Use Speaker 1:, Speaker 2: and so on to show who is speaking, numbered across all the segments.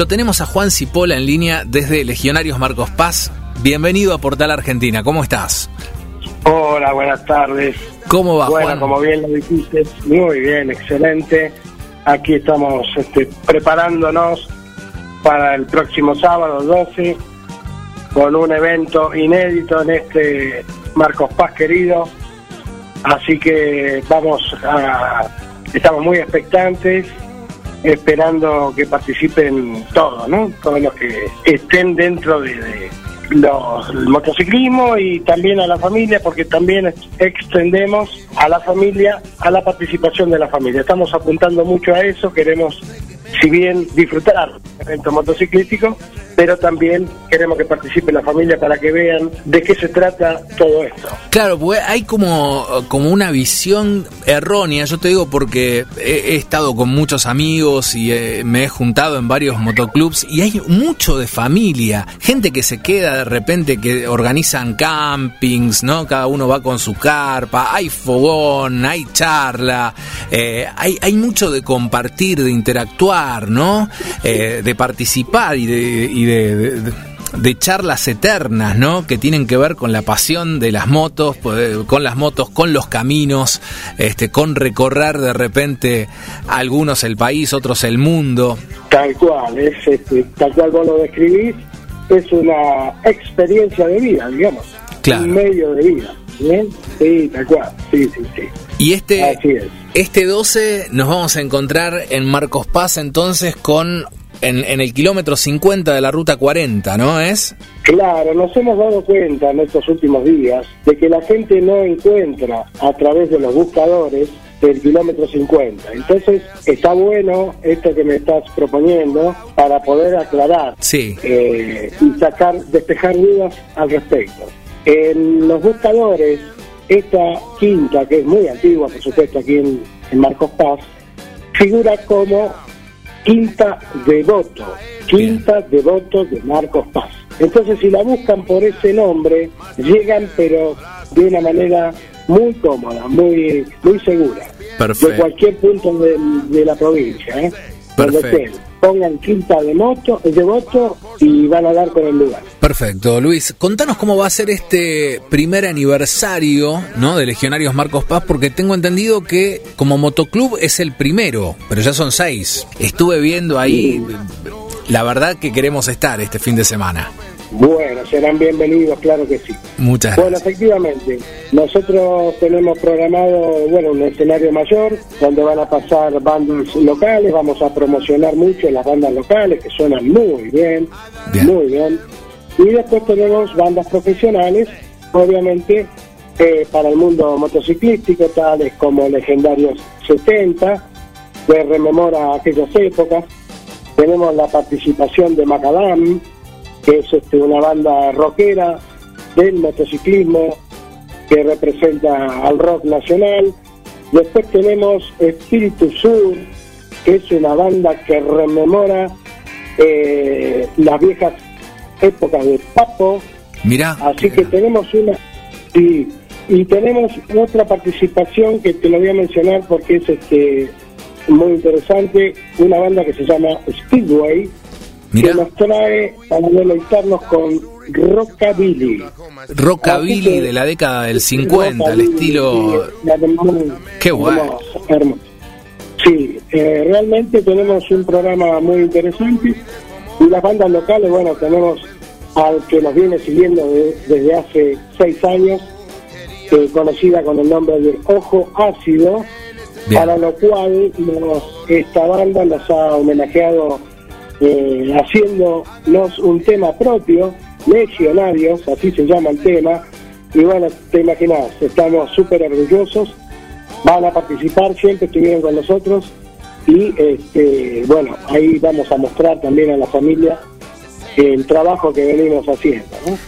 Speaker 1: lo tenemos a Juan Cipola en línea desde Legionarios Marcos Paz. Bienvenido a Portal Argentina, ¿cómo estás?
Speaker 2: Hola, buenas tardes.
Speaker 1: ¿Cómo va,
Speaker 2: bueno,
Speaker 1: Juan?
Speaker 2: como bien lo dijiste, muy bien, excelente. Aquí estamos este, preparándonos para el próximo sábado 12 con un evento inédito en este Marcos Paz querido. Así que vamos a, estamos muy expectantes, esperando que participen todos, ¿no? Todos los que estén dentro de, los, el motociclismo y también a la familia, porque también extendemos a la familia, a la participación de la familia. Estamos apuntando mucho a eso, queremos, si bien disfrutar del evento motociclístico, pero también queremos que participe la familia para que vean de qué se trata todo esto.
Speaker 1: Claro, pues hay como, como una visión errónea, yo te digo porque he, he estado con muchos amigos y eh, me he juntado en varios motoclubs y hay mucho de familia, gente que se queda de repente, que organizan campings, ¿no? Cada uno va con su carpa, hay fogón, hay charla, eh, hay, hay mucho de compartir, de interactuar, ¿no? Eh, de participar y de... Y de, de, de charlas eternas, ¿no? Que tienen que ver con la pasión de las motos, con las motos, con los caminos, este, con recorrer de repente algunos el país, otros el mundo.
Speaker 2: Tal cual, es este, tal cual vos lo describís, es una experiencia de vida, digamos.
Speaker 1: Claro.
Speaker 2: Un medio de vida. ¿Bien? Sí, tal cual. Sí, sí, sí.
Speaker 1: Y este,
Speaker 2: es.
Speaker 1: este 12 nos vamos a encontrar en Marcos Paz entonces con en, en, el kilómetro 50 de la ruta 40, ¿no es?
Speaker 2: Claro, nos hemos dado cuenta en estos últimos días de que la gente no encuentra a través de los buscadores del kilómetro 50. Entonces, está bueno esto que me estás proponiendo para poder aclarar
Speaker 1: sí.
Speaker 2: eh, y sacar, despejar dudas al respecto. En los buscadores, esta quinta, que es muy antigua, por supuesto, aquí en, en Marcos Paz, figura como Quinta Devoto, Quinta Devoto de Marcos Paz. Entonces, si la buscan por ese nombre, llegan, pero de una manera muy cómoda, muy muy segura,
Speaker 1: Perfecto.
Speaker 2: de cualquier punto de, de la provincia. ¿eh?
Speaker 1: Perfecto.
Speaker 2: Pongan Quinta de Moto, de Voto y van a dar con el lugar.
Speaker 1: Perfecto, Luis. Contanos cómo va a ser este primer aniversario ¿no? de Legionarios Marcos Paz, porque tengo entendido que como motoclub es el primero, pero ya son seis. Estuve viendo ahí, la verdad que queremos estar este fin de semana.
Speaker 2: Bueno, serán bienvenidos, claro que sí.
Speaker 1: Muchas
Speaker 2: Bueno, efectivamente, nosotros tenemos programado, bueno, un escenario mayor donde van a pasar bandas locales, vamos a promocionar mucho las bandas locales que suenan muy bien,
Speaker 1: bien.
Speaker 2: muy bien. Y después tenemos bandas profesionales, obviamente, eh, para el mundo motociclístico, tales como Legendarios 70, que rememora aquellas épocas. Tenemos la participación de Macadam, que es este, una banda rockera del motociclismo que representa al rock nacional. Después tenemos Espíritu Sur, que es una banda que rememora eh, las viejas épocas de Papo.
Speaker 1: Mirá.
Speaker 2: Así que tenemos una... Y, y tenemos otra participación que te lo voy a mencionar porque es este muy interesante, una banda que se llama Speedway, Que nos trae para deleitarnos con rockabilly.
Speaker 1: Rockabilly que, de la década del 50, el estilo...
Speaker 2: Sí,
Speaker 1: Qué bueno.
Speaker 2: Hermoso. Sí, eh, realmente tenemos un programa muy interesante y las bandas locales, bueno, tenemos al que nos viene siguiendo de, desde hace seis años, eh, conocida con el nombre de Ojo Ácido, Bien. para lo cual nos, esta banda nos ha homenajeado eh, haciéndonos un tema propio, Legionarios, así se llama el tema, y bueno, te imaginas, estamos súper orgullosos, van a participar, siempre estuvieron con nosotros, y este, bueno, ahí vamos a mostrar también a la familia el trabajo que venimos haciendo. ¿no?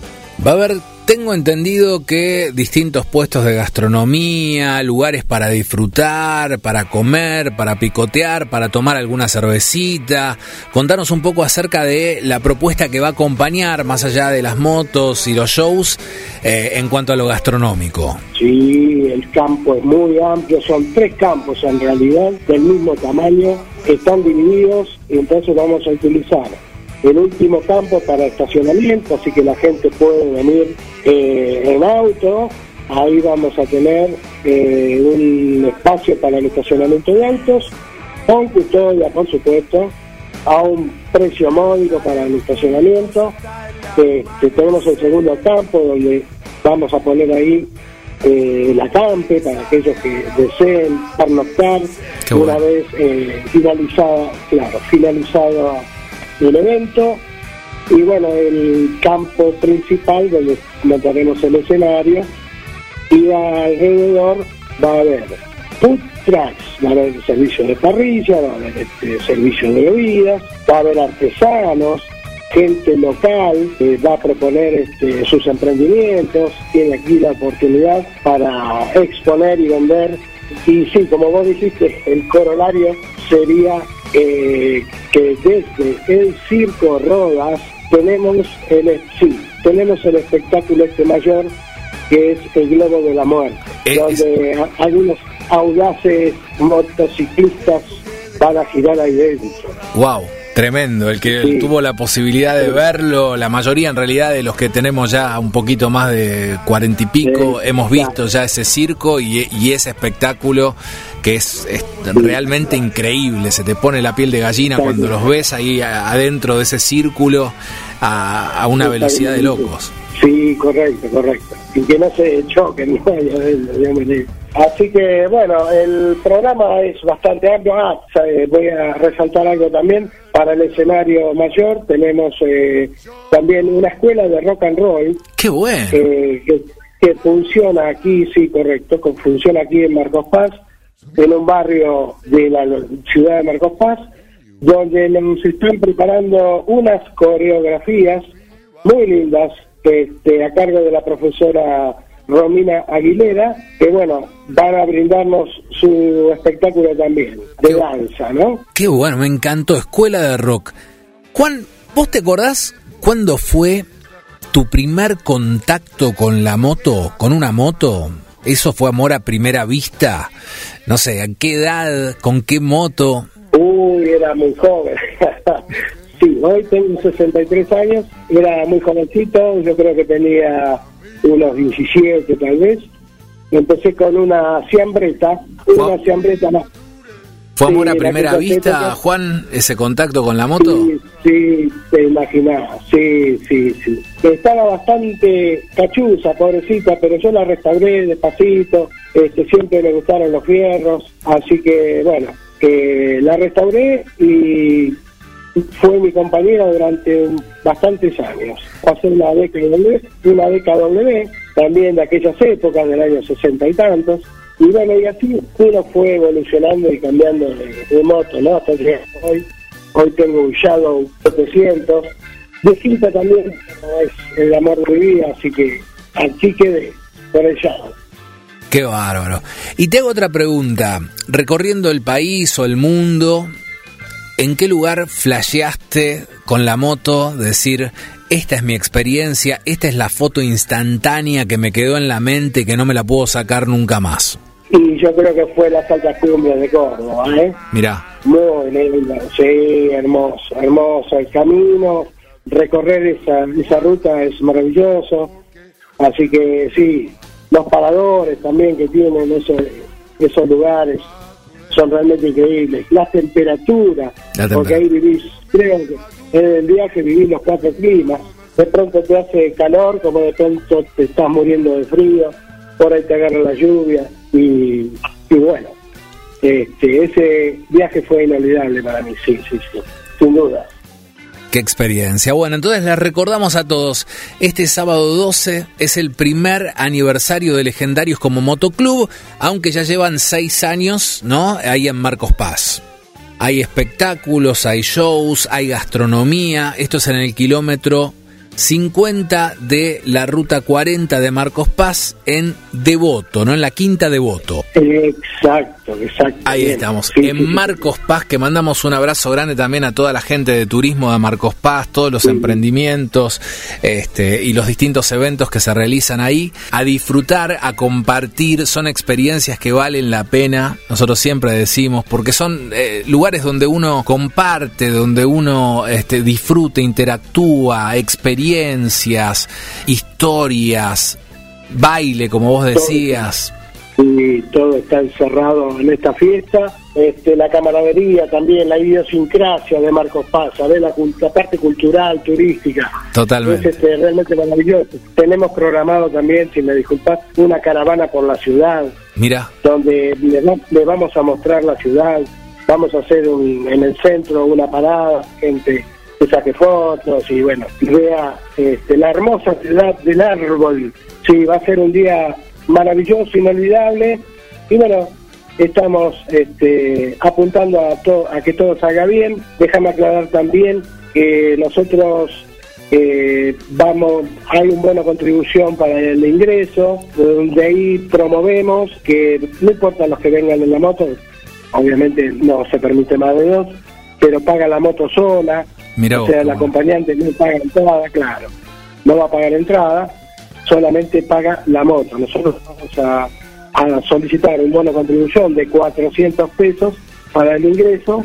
Speaker 1: Va a haber tengo entendido que distintos puestos de gastronomía, lugares para disfrutar, para comer, para picotear, para tomar alguna cervecita. Contanos un poco acerca de la propuesta que va a acompañar, más allá de las motos y los shows, eh, en cuanto a lo gastronómico.
Speaker 2: Sí, el campo es muy amplio, son tres campos en realidad, del mismo tamaño, están divididos y entonces vamos a utilizar el último campo para estacionamiento, así que la gente puede venir eh, en auto. Ahí vamos a tener eh, un espacio para el estacionamiento de autos, con custodia, por supuesto, a un precio módico para el estacionamiento. que tenemos el segundo campo donde vamos a poner ahí eh, la campe para aquellos que deseen pernoctar una vez eh, finalizada, claro, finalizado el evento y bueno, el campo principal donde montaremos el escenario y alrededor va a haber food trucks, va a haber servicio de parrilla, va a haber este, servicio de bebidas, va a haber artesanos, gente local que va a proponer este, sus emprendimientos, tiene aquí la oportunidad para exponer y vender. Y sí, como vos dijiste, el corolario sería eh, que desde el Circo Rodas tenemos el, sí, tenemos el espectáculo este mayor que es el Globo de la Muerte, donde algunos audaces motociclistas van a girar ahí dentro.
Speaker 1: ¡Wow! Tremendo, el que tuvo la posibilidad de verlo, la mayoría en realidad de los que tenemos ya un poquito más de cuarenta y pico, hemos visto ya ese circo y, ese espectáculo que es, realmente increíble, se te pone la piel de gallina cuando los ves ahí adentro de ese círculo a, una velocidad de locos.
Speaker 2: Sí, correcto, correcto. Y que no se choquen, no Así que bueno, el programa es bastante amplio. Ah, voy a resaltar algo también. Para el escenario mayor tenemos eh, también una escuela de rock and roll.
Speaker 1: ¡Qué bueno!
Speaker 2: Eh, que, funciona aquí, sí, correcto, que funciona aquí en Marcos Paz, en un barrio de la ciudad de Marcos Paz, donde nos están preparando unas coreografías muy lindas este, a cargo de la profesora Romina Aguilera, que bueno, van a brindarnos su espectáculo también, de danza, ¿no?
Speaker 1: Qué bueno, me encantó, Escuela de Rock. Juan, ¿vos te acordás cuándo fue tu primer contacto con la moto, con una moto? ¿Eso fue amor a primera vista? No sé, ¿a qué edad, con qué moto?
Speaker 2: Uy, era muy joven. sí, hoy tengo 63 años, era muy jovencito, yo creo que tenía unos 17 tal vez. Empecé con una siambreta, una siambreta más.
Speaker 1: ¿Fue amor a primera vista, Juan, ese contacto con la moto?
Speaker 2: Sí, sí, te imaginás, sí, sí, sí. Estaba bastante cachuza, pobrecita, pero yo la restauré despacito, este, siempre me gustaron los fierros, así que, bueno, eh, la restauré y fue mi compañera durante bastantes años. Pasé una década W, una década W, también de aquellas épocas, del año sesenta y tantos. Y bueno, y así uno fue evolucionando y cambiando de, moto, ¿no? Hasta que hoy, hoy tengo un Shadow 700. Distinta también es el amor de mi vida, así que aquí quedé, por el Shadow.
Speaker 1: Qué bárbaro. Y te hago otra pregunta. Recorriendo el país o el mundo, ¿En qué lugar flasheaste con la moto? Decir, esta es mi experiencia, esta es la foto instantánea que me quedó en la mente y que no me la puedo sacar nunca más.
Speaker 2: Y yo creo que fue las altas cumbres de Córdoba, ¿eh?
Speaker 1: Mirá.
Speaker 2: Muy lindo, sí, hermoso, hermoso el camino, recorrer esa, esa ruta es maravilloso, así que sí, los paradores también que tienen esos, esos lugares, son realmente increíbles. Las temperaturas, porque ahí vivís, creo que en el viaje vivís los cuatro climas. De pronto te hace calor, como de pronto te estás muriendo de frío, por ahí te agarra la lluvia y, y bueno, este, ese viaje fue inolvidable para mí, sí, sí, sí, sin duda.
Speaker 1: Qué experiencia. Bueno, entonces les recordamos a todos, este sábado 12 es el primer aniversario de Legendarios como Motoclub, aunque ya llevan seis años, ¿no? Ahí en Marcos Paz. Hay espectáculos, hay shows, hay gastronomía. Esto es en el kilómetro 50 de la ruta 40 de Marcos Paz en Devoto, ¿no? En la quinta Devoto.
Speaker 2: Exacto, exacto.
Speaker 1: Ahí estamos, en Marcos Paz, que mandamos un abrazo grande también a toda la gente de turismo de Marcos Paz, todos los emprendimientos este, y los distintos eventos que se realizan ahí, a disfrutar, a compartir, son experiencias que valen la pena, nosotros siempre decimos, porque son eh, lugares donde uno comparte, donde uno este, disfruta, interactúa, experiencias, historias, baile, como vos decías.
Speaker 2: Y todo está encerrado en esta fiesta. Este, la camaradería también, la idiosincrasia de Marcos Paz, ¿sabes? La, parte cultural, turística.
Speaker 1: Totalmente.
Speaker 2: Es este, realmente maravilloso. Tenemos programado también, si me disculpas, una caravana por la ciudad.
Speaker 1: Mira.
Speaker 2: Donde le, vamos a mostrar la ciudad. Vamos a hacer un, en el centro una parada, gente que saque fotos y bueno, vea este, la hermosa ciudad del árbol. Sí, va a ser un día maravilloso, inolvidable. Y bueno, estamos este, apuntando a, a que todo salga bien. Déjame aclarar también que nosotros eh, vamos, hay una buena contribución para el ingreso, de ahí promovemos que no importa los que vengan en la moto, obviamente no se permite más de dos, pero paga la moto sola, o sea, el acompañante no paga entrada, claro, no va a pagar entrada, solamente paga la moto. Nosotros vamos a, solicitar un bono de contribución de 400 pesos para el ingreso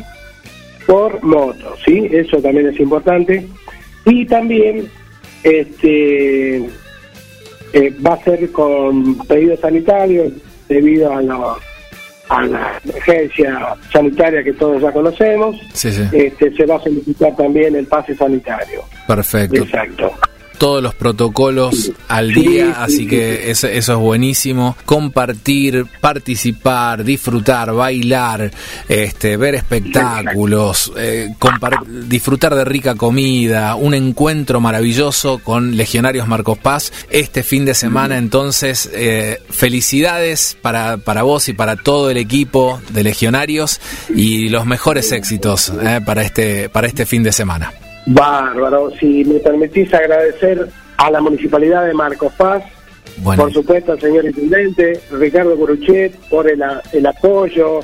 Speaker 2: por moto, ¿sí? Eso también es importante. Y también este eh, va a ser con pedido sanitario debido a la, a la emergencia sanitaria que todos ya conocemos. Este, se va a solicitar también el pase sanitario.
Speaker 1: Perfecto.
Speaker 2: Exacto
Speaker 1: todos los protocolos al día, así que eso, es buenísimo. Compartir, participar, disfrutar, bailar, este, ver espectáculos, eh, disfrutar de rica comida, un encuentro maravilloso con Legionarios Marcos Paz este fin de semana. Entonces, eh, felicidades para, para vos y para todo el equipo de Legionarios y los mejores éxitos eh, para, este, para este fin de semana.
Speaker 2: Bárbaro, si me permitís agradecer a la Municipalidad de Marcos Paz, por supuesto al señor Intendente, Ricardo Buruchet, por el, el apoyo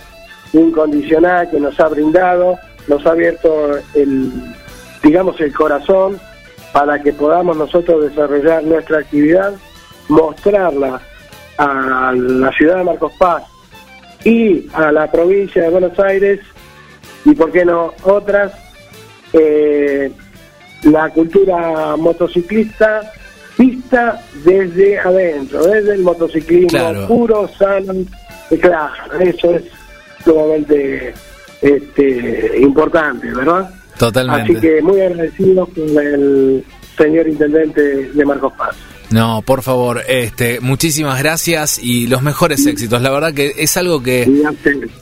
Speaker 2: incondicional que nos ha brindado, nos ha abierto el, digamos, el corazón para que podamos nosotros desarrollar nuestra actividad, mostrarla a la ciudad de Marcos Paz y a la provincia de Buenos Aires y, por qué no, otras eh, la cultura motociclista vista desde adentro, desde el motociclismo puro, sano, claro, eso es sumamente este, importante, ¿verdad?
Speaker 1: Totalmente.
Speaker 2: Así que muy agradecido con el señor intendente de Marcos Paz.
Speaker 1: No, por favor, este, muchísimas gracias y los mejores éxitos. La verdad que es algo que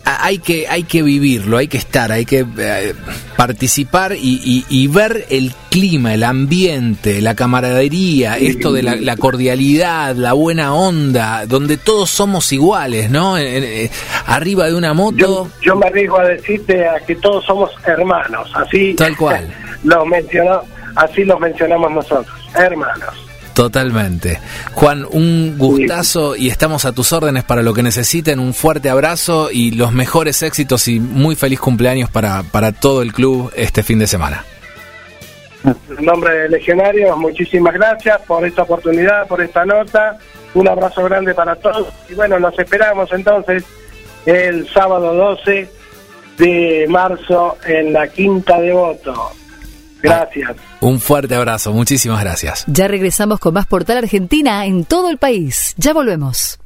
Speaker 1: hay que hay que vivirlo, hay que estar, hay que eh, participar y, ver el clima, el ambiente, la camaradería, esto de la, cordialidad, la buena onda, donde todos somos iguales, ¿no? Eh, arriba de una moto.
Speaker 2: Yo, me arriesgo a decirte a que todos somos hermanos, así.
Speaker 1: Tal cual.
Speaker 2: mencionó, así los mencionamos nosotros, hermanos.
Speaker 1: Totalmente. Juan, un gustazo y estamos a tus órdenes para lo que necesiten. Un fuerte abrazo y los mejores éxitos y muy feliz cumpleaños para, para todo el club este fin de semana.
Speaker 2: En nombre de Legionarios, muchísimas gracias por esta oportunidad, por esta nota. Un abrazo grande para todos. Y bueno, nos esperamos entonces el sábado 12 de marzo en la Quinta de Voto. Gracias.
Speaker 1: Un fuerte abrazo, muchísimas gracias.
Speaker 3: Ya regresamos con más Portal Argentina en todo el país. Ya volvemos.